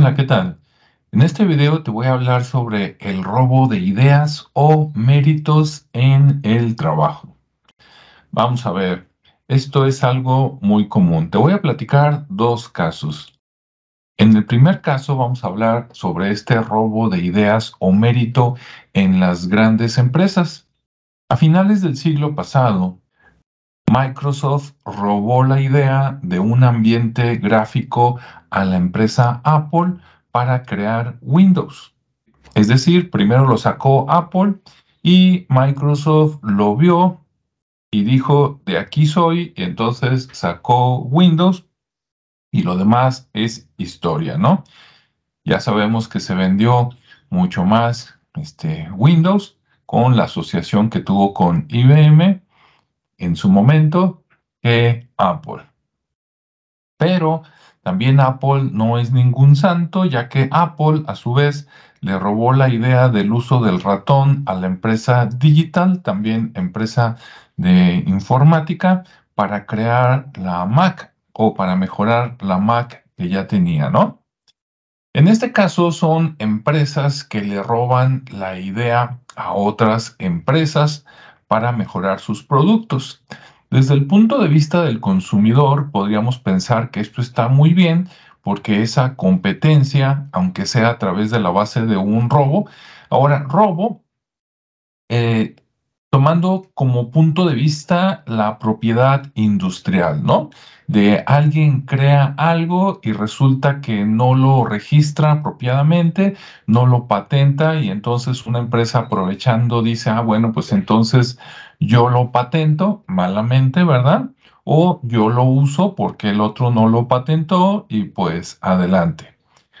Hola, ¿qué tal? En este video te voy a hablar sobre el robo de ideas o méritos en el trabajo. Vamos a ver, esto es algo muy común. Te voy a platicar dos casos. En el primer caso vamos a hablar sobre este robo de ideas o mérito en las grandes empresas. A finales del siglo pasado, Microsoft robó la idea de un ambiente gráfico a la empresa Apple para crear Windows. Es decir, primero lo sacó Apple y Microsoft lo vio y dijo, de aquí soy, y entonces sacó Windows y lo demás es historia, ¿no? Ya sabemos que se vendió mucho más este, Windows con la asociación que tuvo con IBM en su momento que Apple. Pero también Apple no es ningún santo, ya que Apple a su vez le robó la idea del uso del ratón a la empresa Digital, también empresa de informática, para crear la Mac o para mejorar la Mac que ya tenía, ¿no? En este caso son empresas que le roban la idea a otras empresas para mejorar sus productos. Desde el punto de vista del consumidor, podríamos pensar que esto está muy bien porque esa competencia, aunque sea a través de la base de un robo, ahora robo, eh, tomando como punto de vista la propiedad industrial, ¿no? De alguien crea algo y resulta que no lo registra apropiadamente, no lo patenta y entonces una empresa aprovechando dice, ah, bueno, pues entonces yo lo patento malamente, ¿verdad? O yo lo uso porque el otro no lo patentó y pues adelante.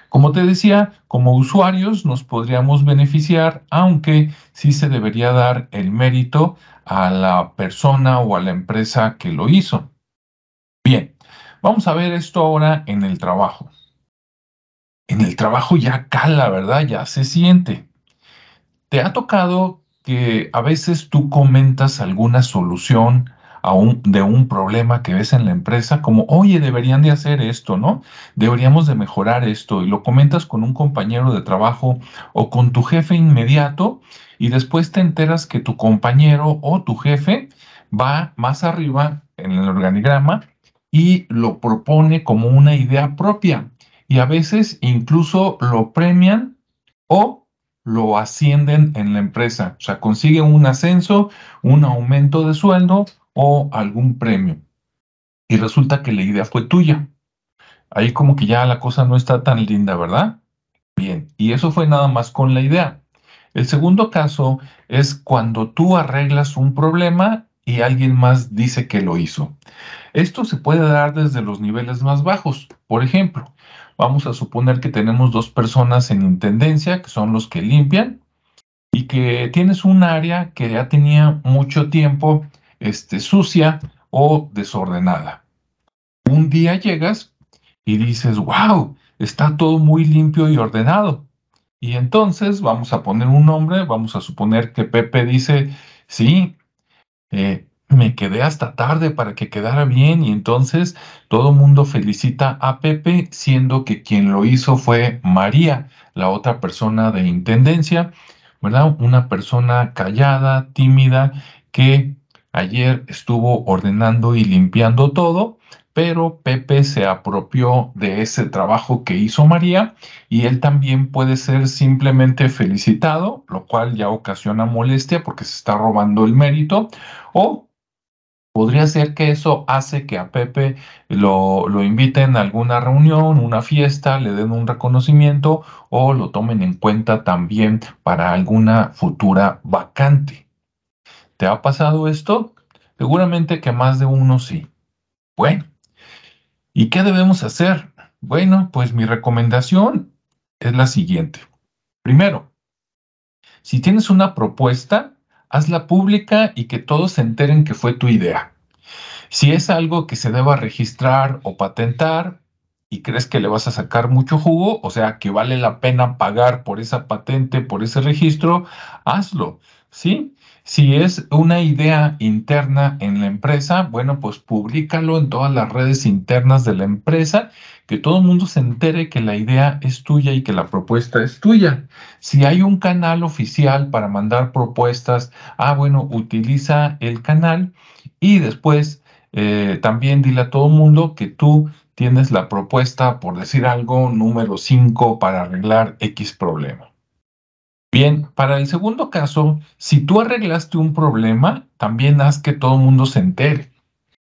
Como te decía, como usuarios nos podríamos beneficiar, aunque sí se debería dar el mérito a la persona o a la empresa que lo hizo. Bien, vamos a ver esto ahora en el trabajo. En el trabajo ya cala, ¿verdad? Ya se siente. ¿Te ha tocado que a veces tú comentas alguna solución de un problema que ves en la empresa, como, oye, deberían de hacer esto, ¿no? Deberíamos de mejorar esto, y lo comentas con un compañero de trabajo o con tu jefe inmediato, y después te enteras que tu compañero o tu jefe va más arriba en el organigrama y lo propone como una idea propia. Y a veces incluso lo premian o lo ascienden en la empresa. O sea, consigue un ascenso, un aumento de sueldo o algún premio. Y resulta que la idea fue tuya. Ahí como que ya la cosa no está tan linda, ¿verdad? Bien, y eso fue nada más con la idea. El segundo caso es cuando tú arreglas un problema y alguien más dice que lo hizo. Esto se puede dar desde los niveles más bajos. Por ejemplo, vamos a suponer que tenemos dos personas en intendencia, que son los que limpian, y que tienes un área que ya tenía mucho tiempo este, sucia o desordenada. Un día llegas y dices, wow, está todo muy limpio y ordenado. Y entonces vamos a poner un nombre, vamos a suponer que Pepe dice, sí, eh, me quedé hasta tarde para que quedara bien y entonces todo mundo felicita a Pepe, siendo que quien lo hizo fue María, la otra persona de intendencia, ¿verdad? Una persona callada, tímida, que Ayer estuvo ordenando y limpiando todo, pero Pepe se apropió de ese trabajo que hizo María y él también puede ser simplemente felicitado, lo cual ya ocasiona molestia porque se está robando el mérito, o podría ser que eso hace que a Pepe lo, lo inviten a alguna reunión, una fiesta, le den un reconocimiento o lo tomen en cuenta también para alguna futura vacante. ¿Te ha pasado esto? Seguramente que más de uno sí. Bueno, ¿y qué debemos hacer? Bueno, pues mi recomendación es la siguiente. Primero, si tienes una propuesta, hazla pública y que todos se enteren que fue tu idea. Si es algo que se deba registrar o patentar y crees que le vas a sacar mucho jugo, o sea, que vale la pena pagar por esa patente, por ese registro, hazlo, ¿sí? Si es una idea interna en la empresa, bueno, pues públicalo en todas las redes internas de la empresa, que todo el mundo se entere que la idea es tuya y que la propuesta es tuya. Si hay un canal oficial para mandar propuestas, ah, bueno, utiliza el canal y después eh, también dile a todo el mundo que tú tienes la propuesta, por decir algo, número 5 para arreglar X problema. Bien, para el segundo caso, si tú arreglaste un problema, también haz que todo el mundo se entere.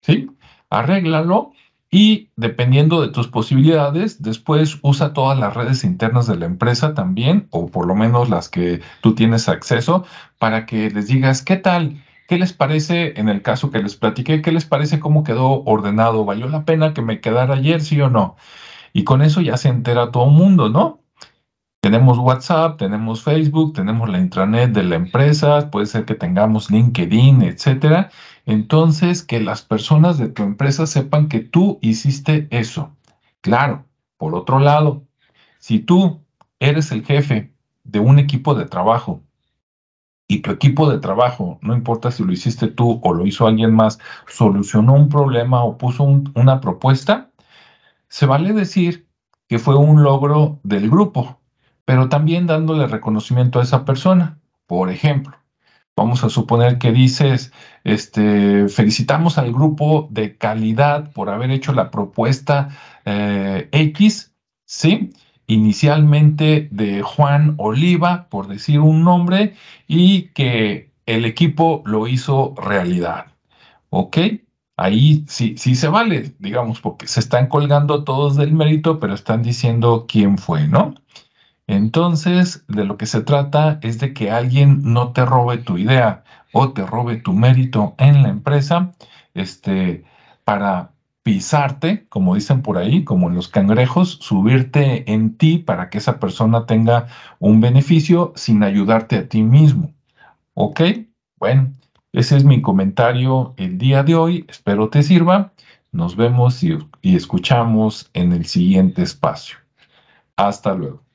¿Sí? Arréglalo y dependiendo de tus posibilidades, después usa todas las redes internas de la empresa también, o por lo menos las que tú tienes acceso, para que les digas, ¿qué tal? ¿Qué les parece en el caso que les platiqué? ¿Qué les parece cómo quedó ordenado? ¿Valió la pena que me quedara ayer, sí o no? Y con eso ya se entera todo el mundo, ¿no? Tenemos WhatsApp, tenemos Facebook, tenemos la intranet de la empresa, puede ser que tengamos LinkedIn, etcétera. Entonces, que las personas de tu empresa sepan que tú hiciste eso. Claro, por otro lado, si tú eres el jefe de un equipo de trabajo y tu equipo de trabajo, no importa si lo hiciste tú o lo hizo alguien más, solucionó un problema o puso una propuesta, se vale decir que fue un logro del grupo pero también dándole reconocimiento a esa persona. Por ejemplo, vamos a suponer que dices, este, felicitamos al grupo de calidad por haber hecho la propuesta eh, X, ¿sí? Inicialmente de Juan Oliva, por decir un nombre, y que el equipo lo hizo realidad. ¿Ok? Ahí sí, sí se vale, digamos, porque se están colgando todos del mérito, pero están diciendo quién fue, ¿no? Entonces, de lo que se trata es de que alguien no te robe tu idea o te robe tu mérito en la empresa, este, para pisarte, como dicen por ahí, como en los cangrejos, subirte en ti para que esa persona tenga un beneficio sin ayudarte a ti mismo. ¿Ok? Bueno, ese es mi comentario el día de hoy. Espero te sirva. Nos vemos y, y escuchamos en el siguiente espacio. Hasta luego.